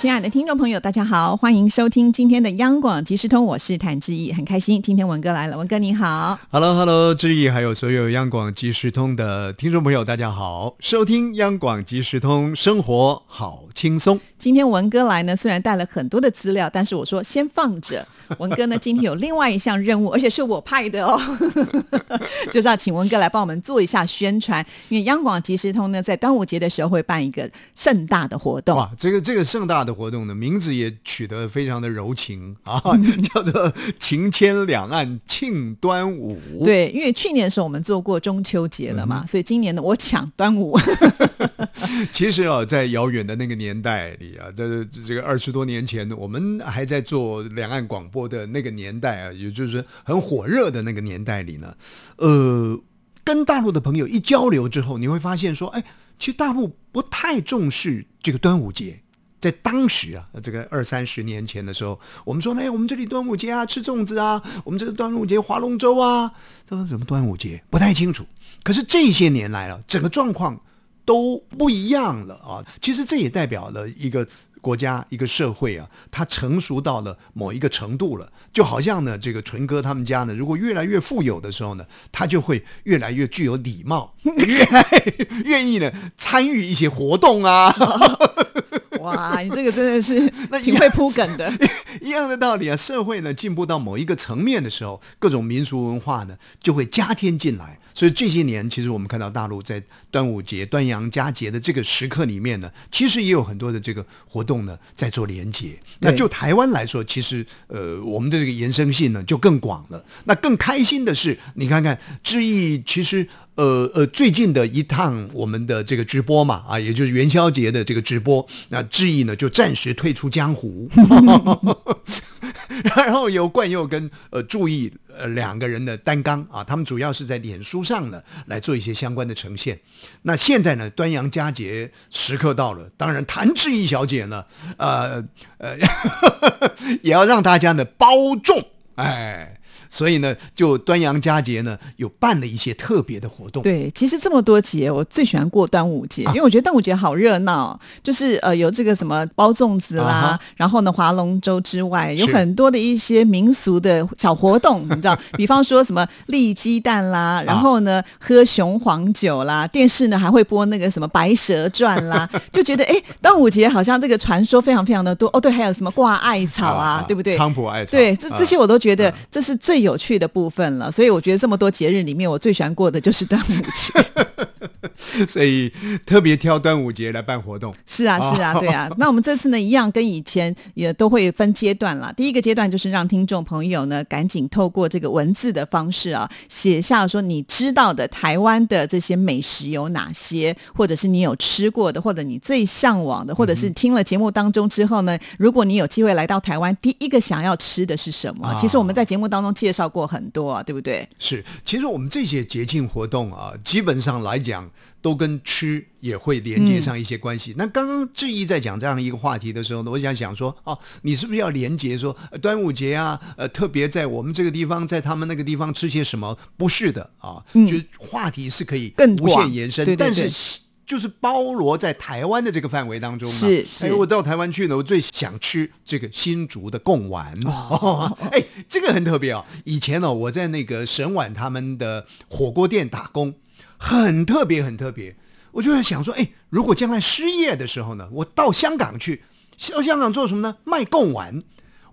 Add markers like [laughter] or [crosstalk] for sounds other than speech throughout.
亲爱的听众朋友，大家好，欢迎收听今天的央广即时通，我是谭志毅，很开心今天文哥来了，文哥你好，Hello Hello，志毅还有所有央广即时通的听众朋友，大家好，收听央广即时通，生活好轻松。今天文哥来呢，虽然带了很多的资料，但是我说先放着。文哥呢，今天有另外一项任务，而且是我派的哦，[laughs] 就是要请文哥来帮我们做一下宣传。因为央广即时通呢，在端午节的时候会办一个盛大的活动。哇，这个这个盛大的活动呢，名字也取得非常的柔情啊，[laughs] 叫做“情牵两岸庆端午”。对，因为去年的时候我们做过中秋节了嘛，所以今年呢，我抢端午。[laughs] [laughs] 其实啊，在遥远的那个年代里啊，在这个二十多年前，我们还在做两岸广播的那个年代啊，也就是很火热的那个年代里呢，呃，跟大陆的朋友一交流之后，你会发现说，哎，其实大陆不太重视这个端午节。在当时啊，这个二三十年前的时候，我们说，哎，我们这里端午节啊，吃粽子啊，我们这个端午节划龙舟啊，这说什么端午节不太清楚。可是这些年来了，整个状况。都不一样了啊！其实这也代表了一个国家、一个社会啊，它成熟到了某一个程度了。就好像呢，这个纯哥他们家呢，如果越来越富有的时候呢，他就会越来越具有礼貌，[laughs] 越来愿意呢参与一些活动啊。[laughs] 哇，你这个真的是 [laughs] 那挺会铺梗的。一样的道理啊，社会呢进步到某一个层面的时候，各种民俗文化呢就会加添进来。所以这些年，其实我们看到大陆在端午节、端阳佳节的这个时刻里面呢，其实也有很多的这个活动呢在做连接。那就台湾来说，其实呃，我们的这个延伸性呢就更广了。那更开心的是，你看看知意，其实。呃呃，最近的一趟我们的这个直播嘛，啊，也就是元宵节的这个直播，那志毅呢就暂时退出江湖，[laughs] 然后由冠佑跟呃注意呃两个人的担纲啊，他们主要是在脸书上呢来做一些相关的呈现。那现在呢，端阳佳节时刻到了，当然谭志毅小姐呢，呃呃，[laughs] 也要让大家呢包重，哎。所以呢，就端阳佳节呢，有办了一些特别的活动。对，其实这么多节，我最喜欢过端午节，因为我觉得端午节好热闹。就是呃，有这个什么包粽子啦，然后呢划龙舟之外，有很多的一些民俗的小活动，你知道，[laughs] 比方说什么立鸡蛋啦，然后呢喝雄黄酒啦，电视呢还会播那个什么《白蛇传》啦，[laughs] 就觉得哎，端午节好像这个传说非常非常的多。哦，对，还有什么挂艾草啊，对不对？菖蒲艾草。对，这这些我都觉得这是最。有趣的部分了，所以我觉得这么多节日里面，我最喜欢过的就是端午节。[laughs] 所以特别挑端午节来办活动。是啊，是啊，对啊。[laughs] 那我们这次呢，一样跟以前也都会分阶段了。第一个阶段就是让听众朋友呢，赶紧透过这个文字的方式啊，写下说你知道的台湾的这些美食有哪些，或者是你有吃过的，或者你最向往的，或者是听了节目当中之后呢，如果你有机会来到台湾，第一个想要吃的是什么？其实我们在节目当中介绍过很多啊，对不对？是，其实我们这些节庆活动啊，基本上来讲。都跟吃也会连接上一些关系。那刚刚志毅在讲这样一个话题的时候呢，我想想说，哦，你是不是要连接说端午节啊？呃，特别在我们这个地方，在他们那个地方吃些什么？不是的啊，就是话题是可以无限延伸，但是就是包罗在台湾的这个范围当中嘛。是是，我到台湾去呢，我最想吃这个新竹的贡丸。哦，[laughs] 哎，这个很特别哦。以前呢，我在那个沈碗他们的火锅店打工。很特别，很特别。我就在想说，哎，如果将来失业的时候呢，我到香港去，到香港做什么呢？卖贡丸。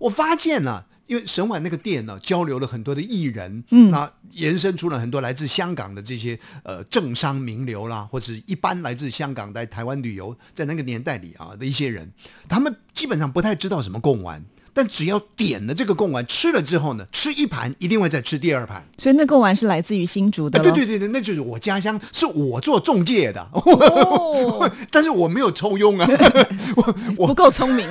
我发现呢，因为沈碗那个店呢，交流了很多的艺人，嗯，那延伸出了很多来自香港的这些呃政商名流啦，或者一般来自香港在台湾旅游，在那个年代里啊的一些人，他们基本上不太知道什么贡丸。但只要点了这个贡丸，吃了之后呢，吃一盘一定会再吃第二盘。所以那贡丸是来自于新竹的。对对对对，那就是我家乡，是我做中介的。哦，[laughs] 但是我没有抽佣啊，[laughs] 我我不够聪明。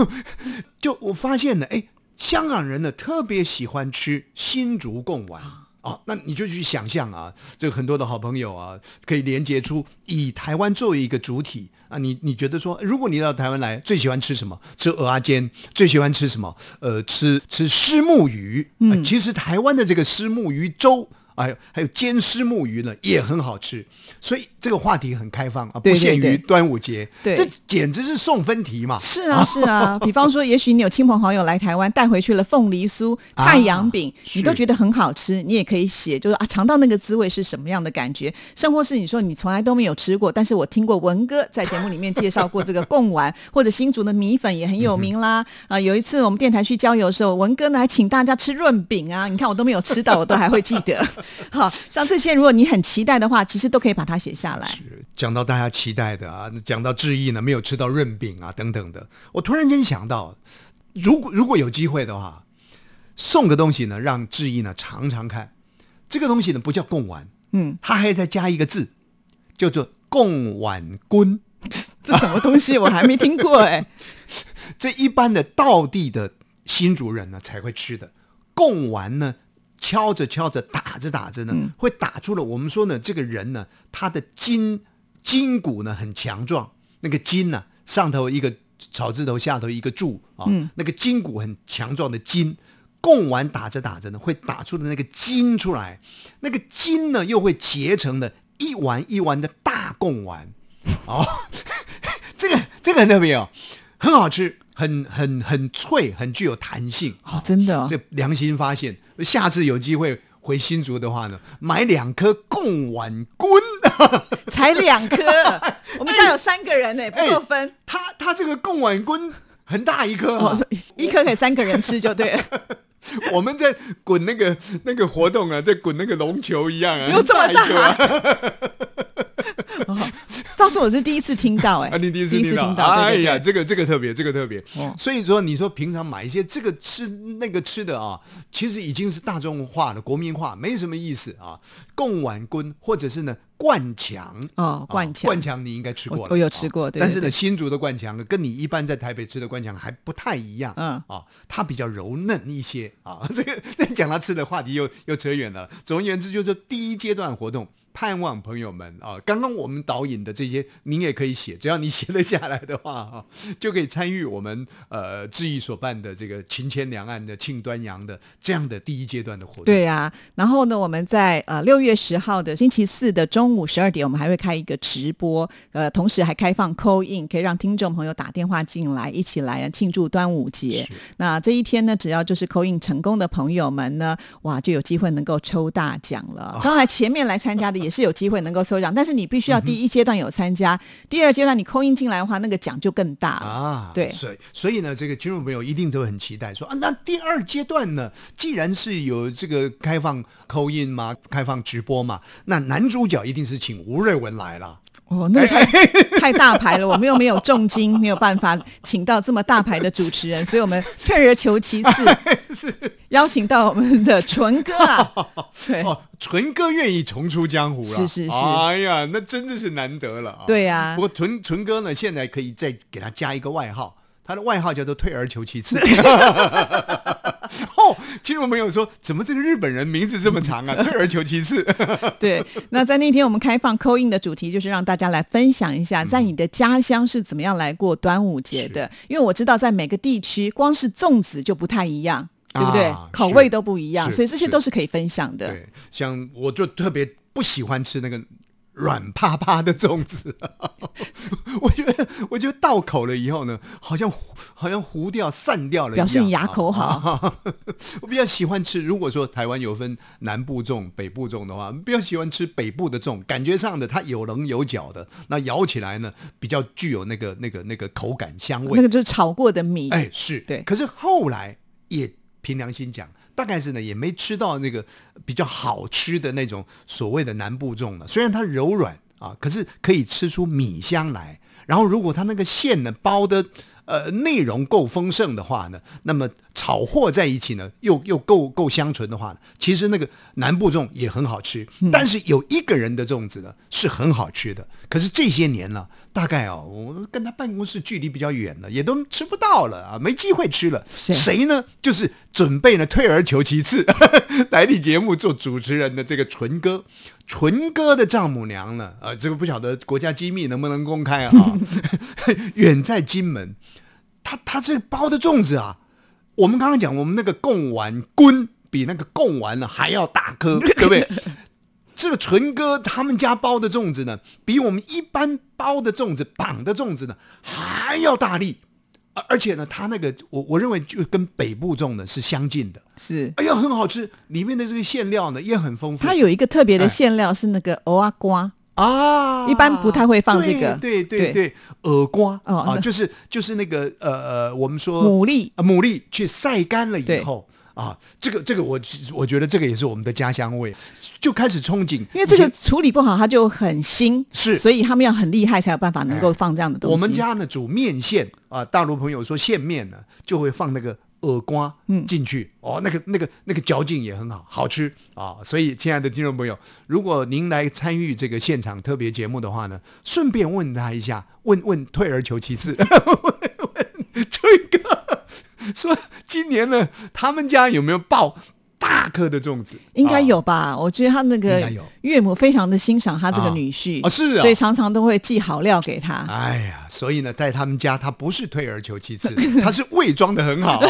[laughs] 就我发现呢，哎，香港人呢特别喜欢吃新竹贡丸。哦，那你就去想象啊，这个很多的好朋友啊，可以连接出以台湾作为一个主体啊，你你觉得说，如果你到台湾来，最喜欢吃什么？吃鹅阿煎，最喜欢吃什么？呃，吃吃虱目鱼。嗯，其实台湾的这个虱目鱼粥。哎，还有煎虱目鱼呢，也很好吃。所以这个话题很开放啊，不限于端午节。对，这简直是送分题嘛。是啊，是啊。[laughs] 比方说，也许你有亲朋好友来台湾，带回去了凤梨酥、太阳饼，你都觉得很好吃，你也可以写，就是啊，尝到那个滋味是什么样的感觉。甚或是你说你从来都没有吃过，但是我听过文哥在节目里面介绍过这个贡丸，[laughs] 或者新竹的米粉也很有名啦。啊，有一次我们电台去郊游的时候，文哥呢还请大家吃润饼啊，你看我都没有吃到，我都还会记得。[laughs] 好像这些，如果你很期待的话，其实都可以把它写下来。讲到大家期待的啊，讲到志毅呢，没有吃到润饼啊等等的，我突然间想到，如果如果有机会的话，送个东西呢，让志毅呢尝尝看。这个东西呢不叫贡丸，嗯，他还再加一个字，叫做贡丸棍。这什么东西？我还没听过哎。[laughs] 这一般的道地的新族人呢才会吃的贡丸呢。敲着敲着，打着打着呢，会打出了我们说呢，这个人呢，他的筋筋骨呢很强壮，那个筋呢上头一个草字头，下头一个柱啊，那个筋骨很强壮的筋，贡丸打着打着呢，会打出的那个筋出来，那个筋呢又会结成的一丸一丸的大贡丸，哦，[laughs] 这个这个很特别哦，很好吃。很很很脆，很具有弹性哦，真的，这良心发现。下次有机会回新竹的话呢，买两颗贡丸棍，[laughs] 才两颗，[laughs] 我们家有三个人呢，不够分。他他这个贡丸棍很大一颗，一颗给三个人吃就对了。[laughs] 我们在滚那个那个活动啊，在滚那个龙球一样啊，有这么大。我是第一次听到，哎，你第一次听到，哎呀，这个这个特别，这个特别。所以说，你说平常买一些这个吃那个吃的啊，其实已经是大众化的、国民化，没什么意思啊。贡碗羹或者是呢灌强哦，灌强灌强你应该吃过了，我有吃过。对但是呢，新竹的灌强跟你一般在台北吃的灌强还不太一样，嗯啊，它比较柔嫩一些啊。[laughs] 这个讲到吃的话题又又扯远了。总而言之，就是第一阶段活动。盼望朋友们啊，刚刚我们导引的这些，您也可以写，只要你写得下来的话哈，就可以参与我们呃志毅所办的这个情牵两岸的庆端阳的这样的第一阶段的活动。对呀，然后呢，我们在呃六月十号的星期四的中午十二点，我们还会开一个直播，呃，同时还开放 call in，可以让听众朋友打电话进来，一起来庆祝端午节。那这一天呢，只要就是 call in 成功的朋友们呢，哇，就有机会能够抽大奖了。刚才前面来参加的。也是有机会能够抽奖，[laughs] 但是你必须要第一阶段有参加，第二阶段你扣印进来的话，那个奖就更大啊。对，所以所以呢，这个听众朋友一定都很期待，说啊，那第二阶段呢，既然是有这个开放扣印嘛，开放直播嘛，那男主角一定是请吴瑞文来了。哦，那太太大牌了，我们又没有重金，没有办法请到这么大牌的主持人，所以我们退而求其次，[laughs] 是邀请到我们的纯哥啊。[laughs] 对，纯哥愿意重出江湖了，是是是，哎呀，那真的是难得了啊。对呀，不过纯纯哥呢，现在可以再给他加一个外号。他的外号叫做“退而求其次”。[laughs] 哦，听众朋友说，怎么这个日本人名字这么长啊？“ [laughs] 退而求其次”。[laughs] 对，那在那天我们开放扣印的主题就是让大家来分享一下，在你的家乡是怎么样来过端午节的。因为我知道在每个地区，光是粽子就不太一样，对不对？口味都不一样，所以这些都是可以分享的。对，像我就特别不喜欢吃那个。软趴趴的粽子，[laughs] 我觉得，我觉得到口了以后呢，好像好像糊掉、散掉了，表示你牙口好。[laughs] 我比较喜欢吃，如果说台湾有分南部粽、北部粽的话，比较喜欢吃北部的粽，感觉上的它有棱有角的，那咬起来呢，比较具有那个那个那个口感香味。那个就是炒过的米，哎，是对。可是后来也凭良心讲。大概是呢，也没吃到那个比较好吃的那种所谓的南部粽了。虽然它柔软啊，可是可以吃出米香来。然后如果它那个馅呢包的呃内容够丰盛的话呢，那么炒和在一起呢，又又够够香醇的话呢，其实那个南部粽也很好吃。但是有一个人的粽子呢是很好吃的，可是这些年呢，大概哦，我跟他办公室距离比较远了，也都吃不到了啊，没机会吃了。谁谁呢？就是准备呢退而求其次 [laughs] 来你节目做主持人的这个纯哥。纯哥的丈母娘呢？呃，这个不晓得国家机密能不能公开啊？[laughs] 远在金门，他他这包的粽子啊，我们刚刚讲，我们那个贡丸棍比那个贡丸呢还要大颗，[laughs] 对不对？这个纯哥他们家包的粽子呢，比我们一般包的粽子绑的粽子呢还要大力，而而且呢，它那个我我认为就跟北部种的是相近的。是。哎呀，很好吃，里面的这个馅料呢也很丰富。它有一个特别的馅料是那个藕啊瓜，啊，一般不太会放这个对对对对，耳瓜哦啊，就是就是那个呃呃，我们说牡蛎啊牡蛎去晒干了以后啊，这个这个我我觉得这个也是我们的家乡味，就开始憧憬，因为这个处理不好，它就很腥，是所以他们要很厉害才有办法能够放这样的东西。我们家呢煮面线啊，大陆朋友说线面呢就会放那个耳瓜嗯进去、哦，那个那个那个嚼劲也很好，好吃啊。所以，亲爱的听众朋友，如果您来参与这个现场特别节目的话呢，顺便问他一下，问问退而求其次，[laughs] 问问这个 [laughs] 说今年呢，他们家有没有爆大颗的粽子？应该啊有吧？我觉得他那个岳母非常的欣赏他这个啊女婿啊是啊所以常常都会寄好料给他。哎呀，所以呢，在他们家，他不是退而求其次，他是伪装的很好。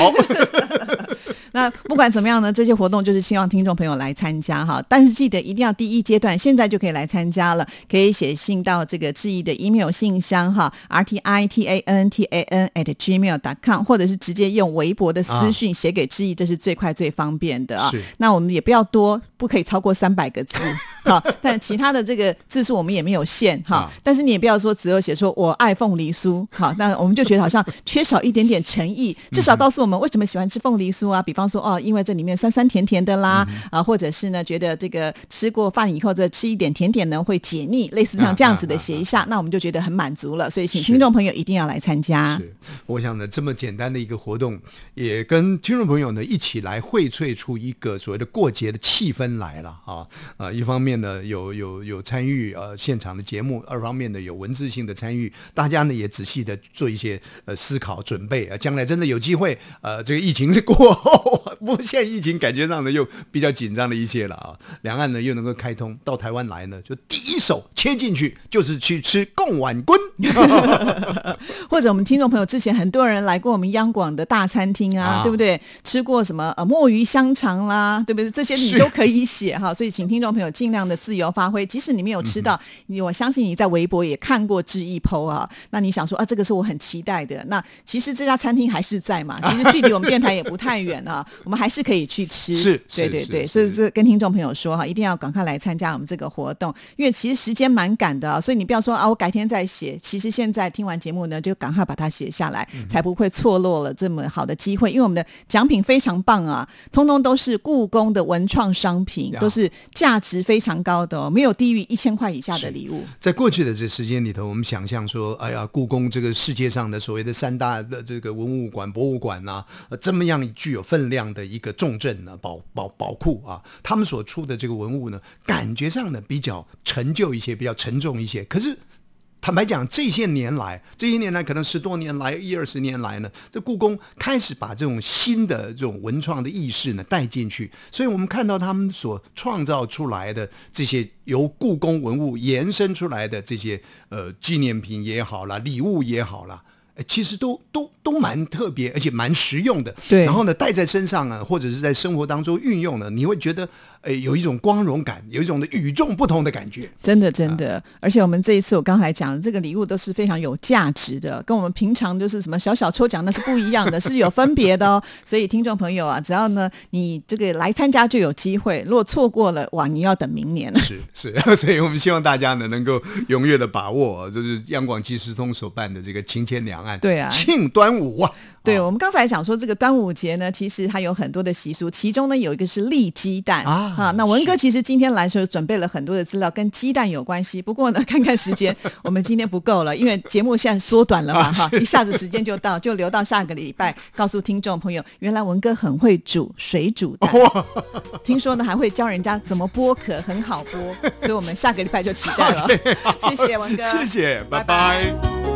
那不管怎么样呢，这些活动就是希望听众朋友来参加哈。但是记得一定要第一阶段，现在就可以来参加了，可以写信到这个志毅的 email 信箱哈，r t i t a n t a n at gmail dot com，或者是直接用微博的私讯写给志毅，这是最快最方便的啊。那我们也不要多，不可以超过三百个字 [laughs] 哈。但其他的这个字数我们也没有限哈啊。但是你也不要说只有写说我爱凤梨酥，好，那我们就觉得好像缺少一点点诚意，至少告诉我们为什么喜欢吃凤梨酥啊？比方说哦，因为这里面酸酸甜甜的啦，啊，或者是呢觉得这个吃过饭以后再吃一点甜点呢会解腻，类似像这样子的写一下，那我们就觉得很满足了。所以请听众朋友一定要来参加。是，我想呢，这么简单的一个活动，也跟听众朋友呢一起来荟萃出一个所谓的过节的气氛来了啊！啊，一方面呢有有有参与呃现场的节目，二方面的有文字性的参与，大家呢也仔细的做一些呃思考准备啊，将来真的有机会呃这个疫情过后，不过现在疫情感觉上呢又比较紧张了一些了啊，两岸呢又能够开通，到台湾来呢就第一手切进去就是去吃贡碗棍。[laughs] 或者我们听众朋友之前很多人来过我们央广的大餐厅啊，啊对不对？吃过什么呃墨鱼香肠啦，对不对？这些你都可以写哈，所以 [laughs] 请听众朋友尽量的自由发挥。即使你没有吃到，你我相信你在微博也看过志毅 PO 啊，那你想说啊，这个是我很期待的。那其实这家餐厅还是在嘛，其实距离我们电台也不太远啊，[laughs] 我们还是可以去吃。是是对对对，所以这跟听众朋友说哈，一定要赶快来参加我们这个活动，因为其实时间蛮赶的啊，所以你不要说啊，我改天再写。其实现在听完节目呢，就赶快把它写下来，才不会错落了这么好的机会。因为我们的奖品非常棒啊，通通都是故宫的文创商品，都是价值非常高的哦，没有低于一千块以下的礼物。在过去的这时间里头，我们想象说，哎呀，故宫这个世界上的所谓的三大的这个文物馆、博物馆呐、呃这么样具有分量的一个重镇呢、宝宝宝库啊，他们所出的这个文物呢，感觉上呢比较陈旧一些，比较沉重一些。可是坦白讲，这些年来，这些年来可能十多年来、一二十年来呢，这故宫开始把这种新的这种文创的意识呢带进去，所以我们看到他们所创造出来的这些由故宫文物延伸出来的这些呃纪念品也好啦，礼物也好啦。哎其实都都都蛮特别，而且蛮实用的。对然后呢，带在身上啊，或者是在生活当中运用呢，你会觉得，哎，有一种光荣感，有一种的与众不同的感觉。真的真的，而且我们这一次我刚才讲的这个礼物都是非常有价值的，跟我们平常就是什么小小抽奖那是不一样的，是有分别的哦。所以听众朋友啊，只要呢你这个来参加就有机会，如果错过了，哇，你要等明年了。是 [laughs] 是，所以我们希望大家呢能够踊跃的把握，就是央广即时通所办的这个情牵两岸，对啊。庆端午啊，啊。对我们刚才讲说这个端午节呢，其实它有很多的习俗，其中呢有一个是立鸡蛋。啊啊，那文哥其实今天来的时候准备了很多的资料，跟鸡蛋有关系。[laughs] 不过呢，看看时间，我们今天不够了，因为节目现在缩短了嘛，[laughs] 哈，一下子时间就到，就留到下个礼拜，告诉听众朋友，原来文哥很会煮水煮蛋，听说呢还会教人家怎么剥壳，很好剥，所以我们下个礼拜就期待了。[laughs] 谢谢文哥，谢谢，拜拜。